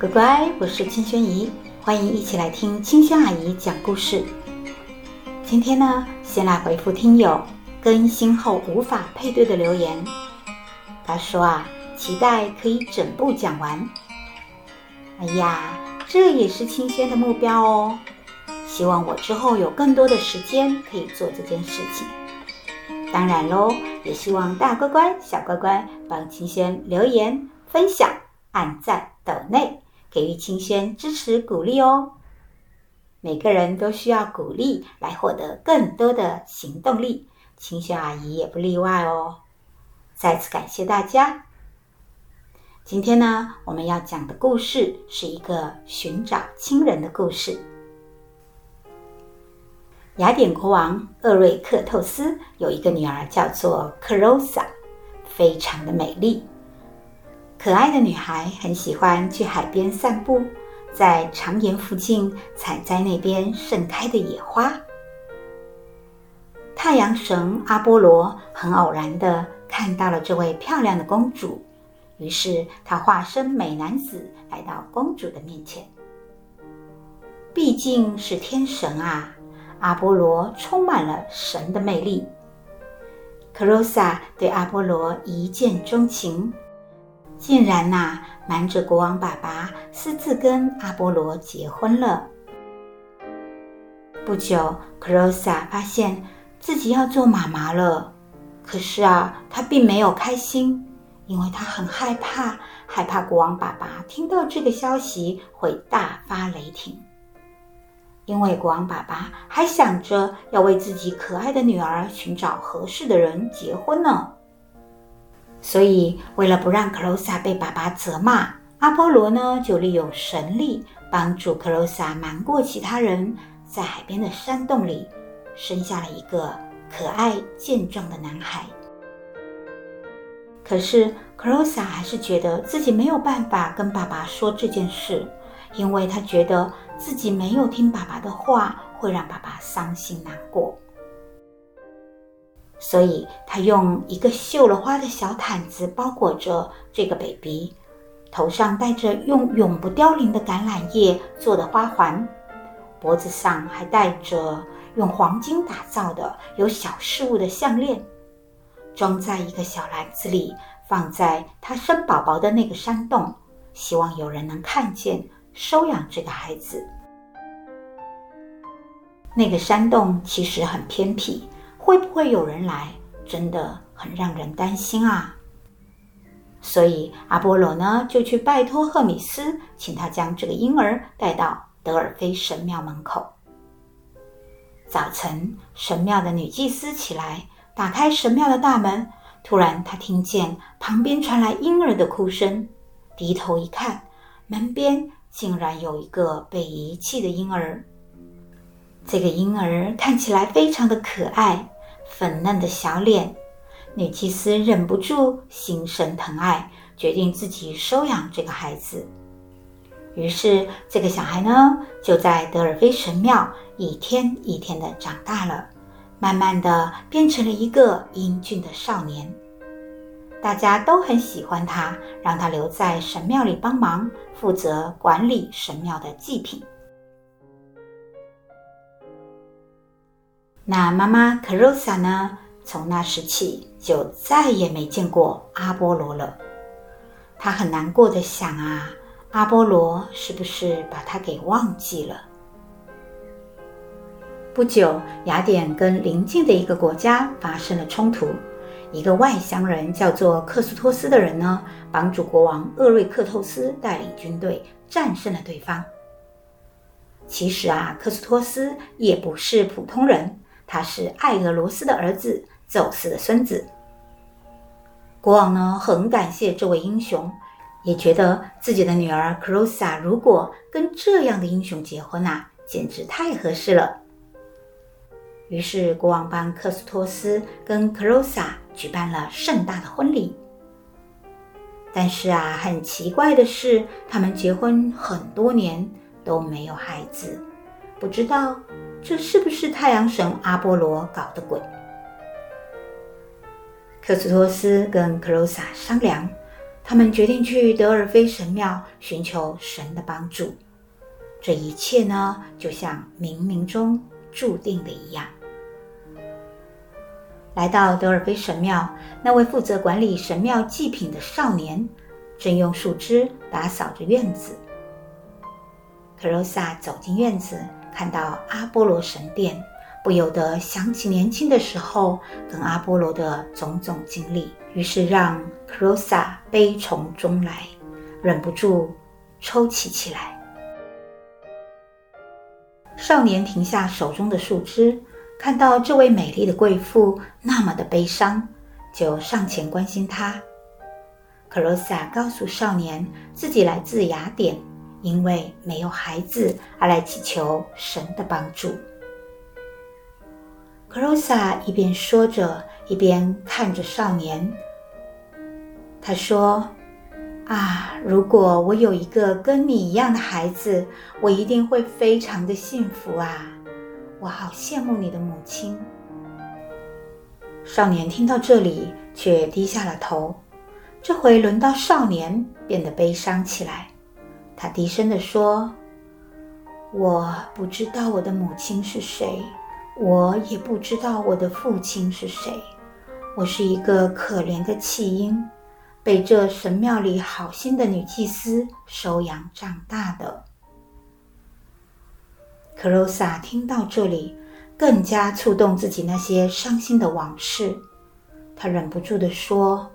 乖乖，我是清轩姨，欢迎一起来听清轩阿姨讲故事。今天呢，先来回复听友更新后无法配对的留言。他说啊，期待可以整部讲完。哎呀，这也是清轩的目标哦。希望我之后有更多的时间可以做这件事情。当然喽，也希望大乖乖、小乖乖帮清轩留言、分享、按赞、抖内，给予清轩支持鼓励哦。每个人都需要鼓励来获得更多的行动力，清轩阿姨也不例外哦。再次感谢大家。今天呢，我们要讲的故事是一个寻找亲人的故事。雅典国王厄瑞克透斯有一个女儿，叫做克罗萨，非常的美丽。可爱的女孩很喜欢去海边散步，在长岩附近采摘那边盛开的野花。太阳神阿波罗很偶然的看到了这位漂亮的公主，于是他化身美男子来到公主的面前。毕竟是天神啊！阿波罗充满了神的魅力，克罗萨对阿波罗一见钟情，竟然呐、瞒着国王爸爸私自跟阿波罗结婚了。不久，克罗萨发现自己要做妈妈了，可是啊，她并没有开心，因为她很害怕，害怕国王爸爸听到这个消息会大发雷霆。因为国王爸爸还想着要为自己可爱的女儿寻找合适的人结婚呢，所以为了不让克罗萨被爸爸责骂，阿波罗呢就利用神力帮助克罗萨瞒过其他人，在海边的山洞里生下了一个可爱健壮的男孩。可是克罗萨还是觉得自己没有办法跟爸爸说这件事。因为他觉得自己没有听爸爸的话，会让爸爸伤心难过，所以他用一个绣了花的小毯子包裹着这个 baby，头上戴着用永不凋零的橄榄叶做的花环，脖子上还戴着用黄金打造的有小饰物的项链，装在一个小篮子里，放在他生宝宝的那个山洞，希望有人能看见。收养这个孩子。那个山洞其实很偏僻，会不会有人来，真的很让人担心啊。所以阿波罗呢，就去拜托赫米斯，请他将这个婴儿带到德尔菲神庙门口。早晨，神庙的女祭司起来，打开神庙的大门，突然她听见旁边传来婴儿的哭声，低头一看，门边。竟然有一个被遗弃的婴儿。这个婴儿看起来非常的可爱，粉嫩的小脸。女祭司忍不住心生疼爱，决定自己收养这个孩子。于是，这个小孩呢，就在德尔菲神庙一天一天的长大了，慢慢的变成了一个英俊的少年。大家都很喜欢他，让他留在神庙里帮忙，负责管理神庙的祭品。那妈妈克罗萨呢？从那时起就再也没见过阿波罗了。她很难过的想啊，阿波罗是不是把她给忘记了？不久，雅典跟邻近的一个国家发生了冲突。一个外乡人叫做克斯托斯的人呢，帮助国王厄瑞克透斯带领军队战胜了对方。其实啊，克斯托斯也不是普通人，他是爱俄罗斯的儿子，宙斯的孙子。国王呢，很感谢这位英雄，也觉得自己的女儿克罗萨如果跟这样的英雄结婚啊，简直太合适了。于是，国王帮克斯托斯跟克罗萨举办了盛大的婚礼。但是啊，很奇怪的是，他们结婚很多年都没有孩子，不知道这是不是太阳神阿波罗搞的鬼？克斯托斯跟克罗萨商量，他们决定去德尔菲神庙寻求神的帮助。这一切呢，就像冥冥中注定的一样。来到德尔菲神庙，那位负责管理神庙祭品的少年，正用树枝打扫着院子。克罗萨走进院子，看到阿波罗神殿，不由得想起年轻的时候跟阿波罗的种种经历，于是让克罗萨悲从中来，忍不住抽泣起来。少年停下手中的树枝，看到这位美丽的贵妇那么的悲伤，就上前关心她。克罗萨告诉少年，自己来自雅典。因为没有孩子而来祈求神的帮助。克罗萨一边说着，一边看着少年。他说：“啊，如果我有一个跟你一样的孩子，我一定会非常的幸福啊！我好羡慕你的母亲。”少年听到这里，却低下了头。这回轮到少年变得悲伤起来。他低声地说：“我不知道我的母亲是谁，我也不知道我的父亲是谁。我是一个可怜的弃婴，被这神庙里好心的女祭司收养长大的。”克罗萨听到这里，更加触动自己那些伤心的往事，他忍不住地说。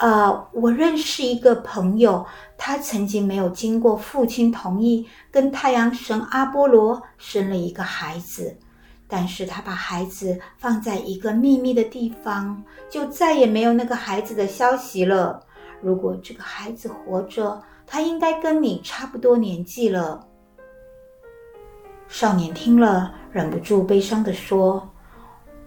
呃，我认识一个朋友，他曾经没有经过父亲同意，跟太阳神阿波罗生了一个孩子，但是他把孩子放在一个秘密的地方，就再也没有那个孩子的消息了。如果这个孩子活着，他应该跟你差不多年纪了。少年听了，忍不住悲伤地说：“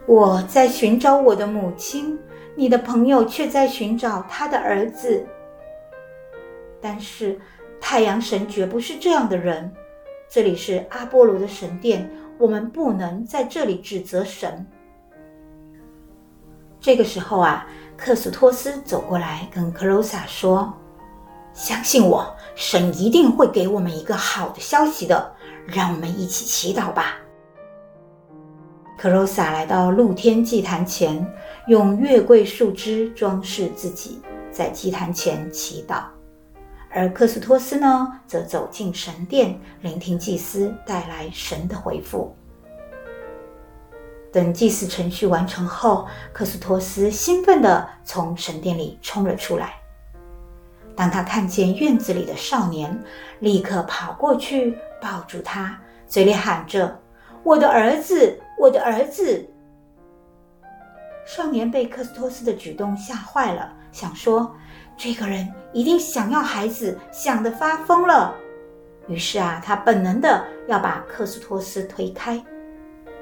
我在寻找我的母亲。”你的朋友却在寻找他的儿子，但是太阳神绝不是这样的人。这里是阿波罗的神殿，我们不能在这里指责神。这个时候啊，克苏托斯走过来跟克罗萨说：“相信我，神一定会给我们一个好的消息的。让我们一起祈祷吧。”克罗萨来到露天祭坛前，用月桂树枝装饰自己，在祭坛前祈祷。而克苏托斯呢，则走进神殿，聆听祭司带来神的回复。等祭祀程序完成后，克苏托斯兴奋地从神殿里冲了出来。当他看见院子里的少年，立刻跑过去抱住他，嘴里喊着：“我的儿子！”我的儿子。少年被克斯托斯的举动吓坏了，想说这个人一定想要孩子，想得发疯了。于是啊，他本能的要把克斯托斯推开。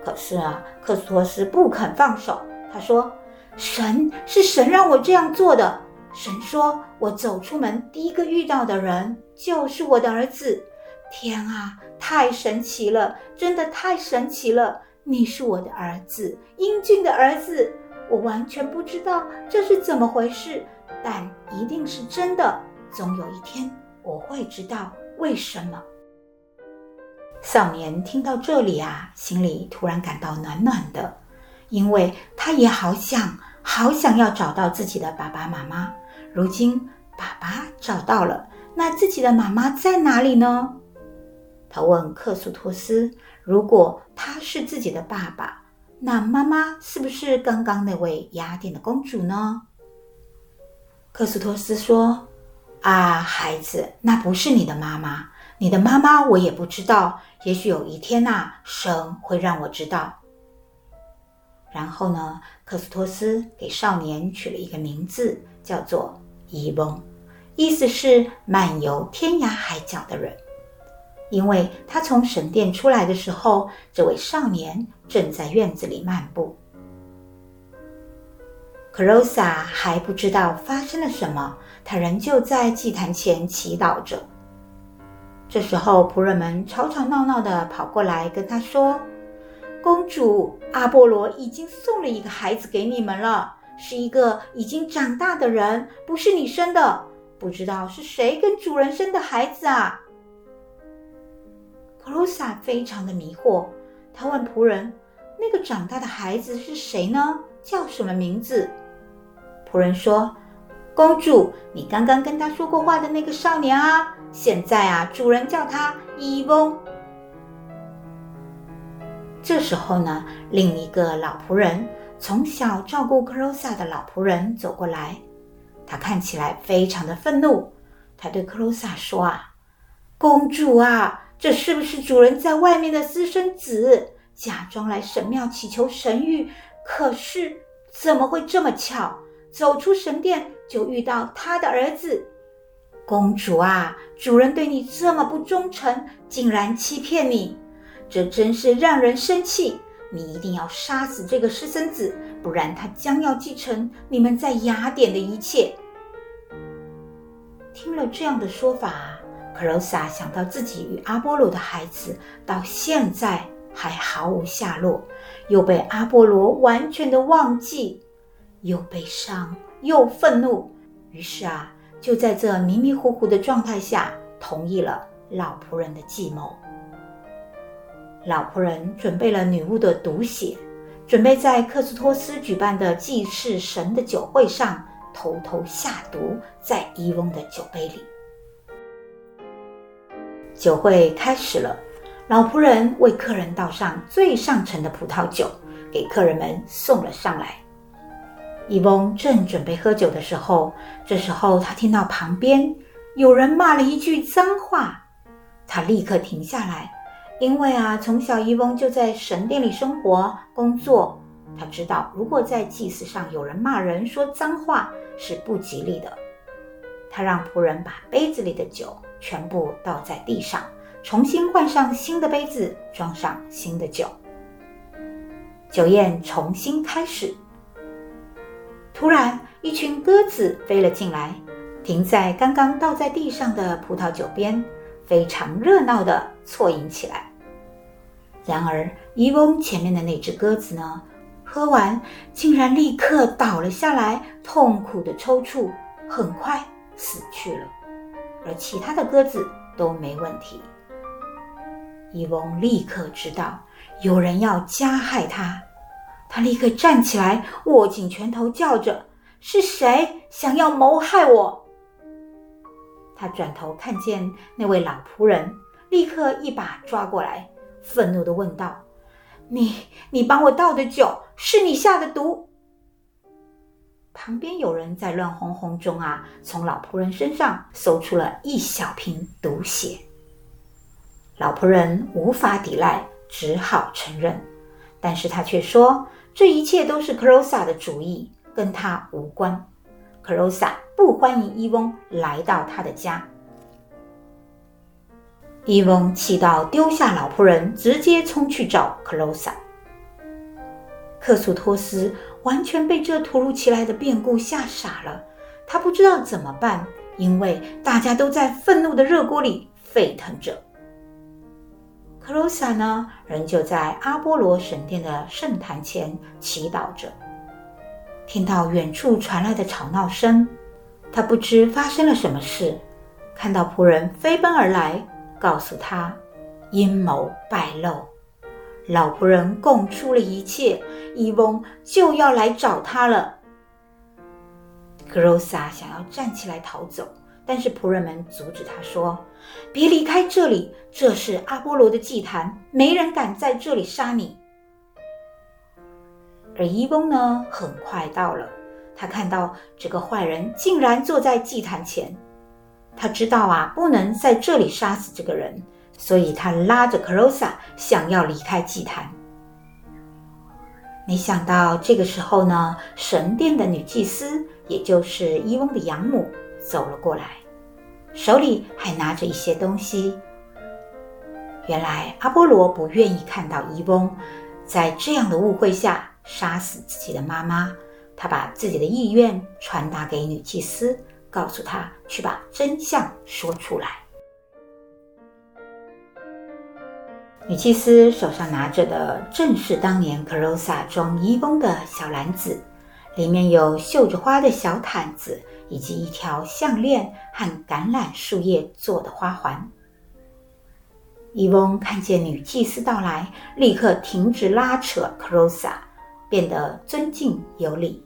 可是啊，克斯托斯不肯放手。他说：“神是神让我这样做的。神说我走出门第一个遇到的人就是我的儿子。天啊，太神奇了，真的太神奇了。”你是我的儿子，英俊的儿子。我完全不知道这是怎么回事，但一定是真的。总有一天我会知道为什么。少年听到这里啊，心里突然感到暖暖的，因为他也好想、好想要找到自己的爸爸妈妈。如今爸爸找到了，那自己的妈妈在哪里呢？他问克苏托斯。如果他是自己的爸爸，那妈妈是不是刚刚那位雅典的公主呢？克斯托斯说：“啊，孩子，那不是你的妈妈，你的妈妈我也不知道。也许有一天呐、神会让我知道。”然后呢，克斯托斯给少年取了一个名字，叫做伊翁，意思是漫游天涯海角的人。因为他从神殿出来的时候，这位少年正在院子里漫步。克罗萨还不知道发生了什么，他仍旧在祭坛前祈祷着。这时候，仆人们吵吵闹闹地跑过来跟他说：“公主，阿波罗已经送了一个孩子给你们了，是一个已经长大的人，不是你生的。不知道是谁跟主人生的孩子啊？”克鲁萨非常的迷惑，他问仆人：“那个长大的孩子是谁呢？叫什么名字？”仆人说：“公主，你刚刚跟他说过话的那个少年啊，现在啊，主人叫他伊翁。”这时候呢，另一个老仆人，从小照顾克罗萨的老仆人走过来，他看起来非常的愤怒。他对克罗萨说：“啊，公主啊，这是不是主人在外面的私生子，假装来神庙祈求神谕？可是怎么会这么巧，走出神殿就遇到他的儿子？公主啊，主人对你这么不忠诚，竟然欺骗你！”这真是让人生气！你一定要杀死这个私生子，不然他将要继承你们在雅典的一切。听了这样的说法，克罗萨想到自己与阿波罗的孩子到现在还毫无下落，又被阿波罗完全的忘记，又悲伤又愤怒，于是啊，就在这迷迷糊糊的状态下，同意了老仆人的计谋。老仆人准备了女巫的毒血，准备在克苏托斯举办的祭祀神的酒会上偷偷下毒在伊翁的酒杯里。酒会开始了，老仆人为客人倒上最上乘的葡萄酒，给客人们送了上来。伊翁正准备喝酒的时候，这时候他听到旁边有人骂了一句脏话，他立刻停下来。因为啊，从小伊翁就在神殿里生活工作，他知道如果在祭祀上有人骂人说脏话是不吉利的。他让仆人把杯子里的酒全部倒在地上，重新换上新的杯子，装上新的酒。酒宴重新开始。突然，一群鸽子飞了进来，停在刚刚倒在地上的葡萄酒边，非常热闹地错饮起来。然而，渔翁前面的那只鸽子呢？喝完竟然立刻倒了下来，痛苦的抽搐，很快死去了。而其他的鸽子都没问题。伊翁立刻知道有人要加害他，他立刻站起来，握紧拳头，叫着：“是谁想要谋害我？”他转头看见那位老仆人，立刻一把抓过来。愤怒地问道：“你，你帮我倒的酒，是你下的毒？”旁边有人在乱哄哄中啊，从老仆人身上搜出了一小瓶毒血。老仆人无法抵赖，只好承认，但是他却说：“这一切都是克罗萨的主意，跟他无关。克罗萨不欢迎伊翁来到他的家。”伊翁气到丢下老仆人，直接冲去找克罗萨。克苏托斯完全被这突如其来的变故吓傻了，他不知道怎么办，因为大家都在愤怒的热锅里沸腾着。克罗萨呢，仍旧在阿波罗神殿的圣坛前祈祷着，听到远处传来的吵闹声，他不知发生了什么事，看到仆人飞奔而来。告诉他，阴谋败露，老仆人供出了一切，伊翁就要来找他了。格罗萨想要站起来逃走，但是仆人们阻止他说：“别离开这里，这是阿波罗的祭坛，没人敢在这里杀你。”而伊翁呢，很快到了，他看到这个坏人竟然坐在祭坛前。他知道啊，不能在这里杀死这个人，所以他拉着克罗萨想要离开祭坛。没想到这个时候呢，神殿的女祭司，也就是伊翁的养母，走了过来，手里还拿着一些东西。原来阿波罗不愿意看到伊翁在这样的误会下杀死自己的妈妈，他把自己的意愿传达给女祭司。告诉他去把真相说出来。女祭司手上拿着的正是当年克罗萨装伊翁的小篮子，里面有绣着花的小毯子，以及一条项链和橄榄树叶做的花环。伊翁看见女祭司到来，立刻停止拉扯克罗萨，变得尊敬有礼。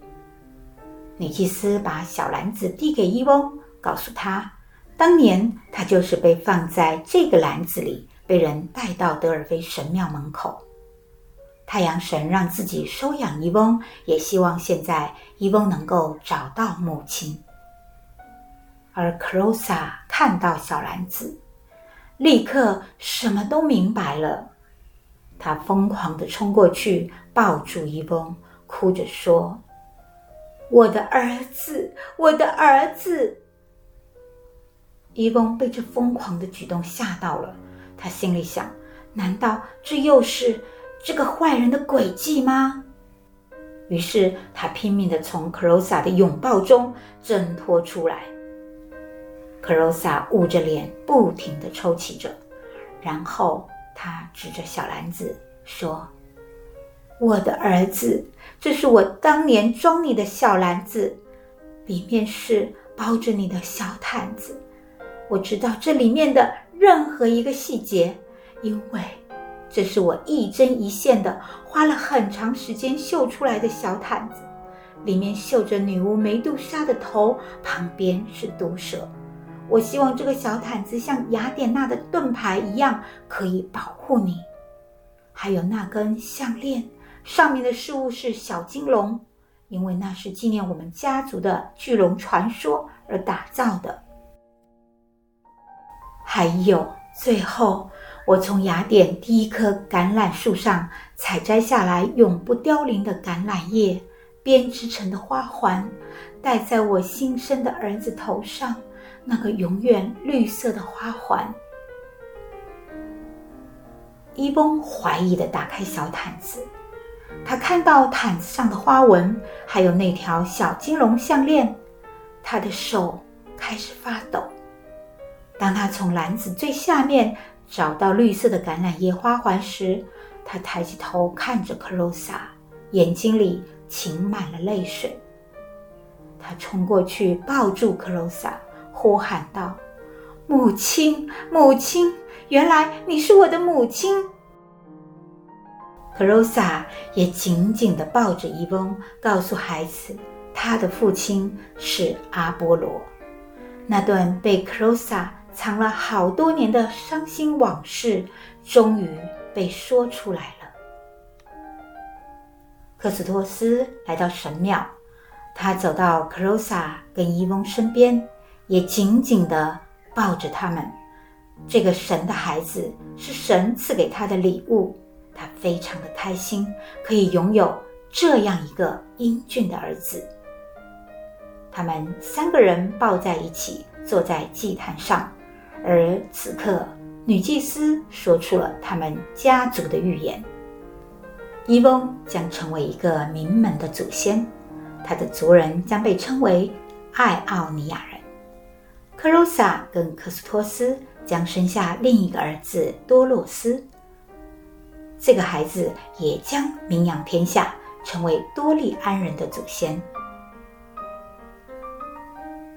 女祭司把小篮子递给伊翁，告诉他，当年他就是被放在这个篮子里，被人带到德尔菲神庙门口。太阳神让自己收养伊翁，也希望现在伊翁能够找到母亲。而克罗萨看到小篮子。立刻什么都明白了，他疯狂地冲过去抱住伊翁，哭着说：“我的儿子，我的儿子！”伊翁被这疯狂的举动吓到了，他心里想：难道这又是这个坏人的诡计吗？于是他拼命地从克罗萨的拥抱中挣脱出来。克罗萨捂着脸，不停地抽泣着，然后他指着小篮子说：“我的儿子，这是我当年装你的小篮子，里面是包着你的小毯子。我知道这里面的任何一个细节，因为这是我一针一线的花了很长时间绣出来的小毯子，里面绣着女巫梅杜莎的头，旁边是毒蛇。”我希望这个小毯子像雅典娜的盾牌一样，可以保护你。还有那根项链，上面的饰物是小金龙，因为那是纪念我们家族的巨龙传说而打造的。还有，最后，我从雅典第一棵橄榄树上采摘下来永不凋零的橄榄叶，编织成的花环，戴在我新生的儿子头上。那个永远绿色的花环。伊翁怀疑地打开小毯子，他看到毯子上的花纹，还有那条小金龙项链，他的手开始发抖。当他从篮子最下面找到绿色的橄榄叶花环时，他抬起头看着克罗萨，眼睛里噙满了泪水。他冲过去抱住克罗萨。呼喊道：“母亲，母亲，原来你是我的母亲。”克罗萨也紧紧地抱着伊翁，告诉孩子，他的父亲是阿波罗。那段被克罗萨藏了好多年的伤心往事，终于被说出来了。克斯托斯来到神庙，他走到克罗萨跟伊翁身边。也紧紧地抱着他们。这个神的孩子是神赐给他的礼物，他非常的开心，可以拥有这样一个英俊的儿子。他们三个人抱在一起，坐在祭坛上，而此刻女祭司说出了他们家族的预言：伊翁将成为一个名门的祖先，他的族人将被称为爱奥尼亚人。克罗萨跟克斯托斯将生下另一个儿子多洛斯，这个孩子也将名扬天下，成为多利安人的祖先。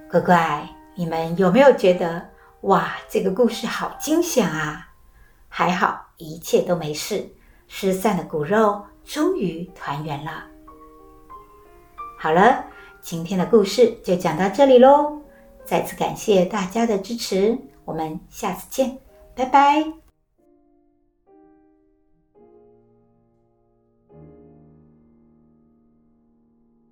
乖乖，你们有没有觉得哇，这个故事好惊险啊？还好一切都没事，失散的骨肉终于团圆了。好了，今天的故事就讲到这里喽。再次感谢大家的支持，我们下次见，拜拜。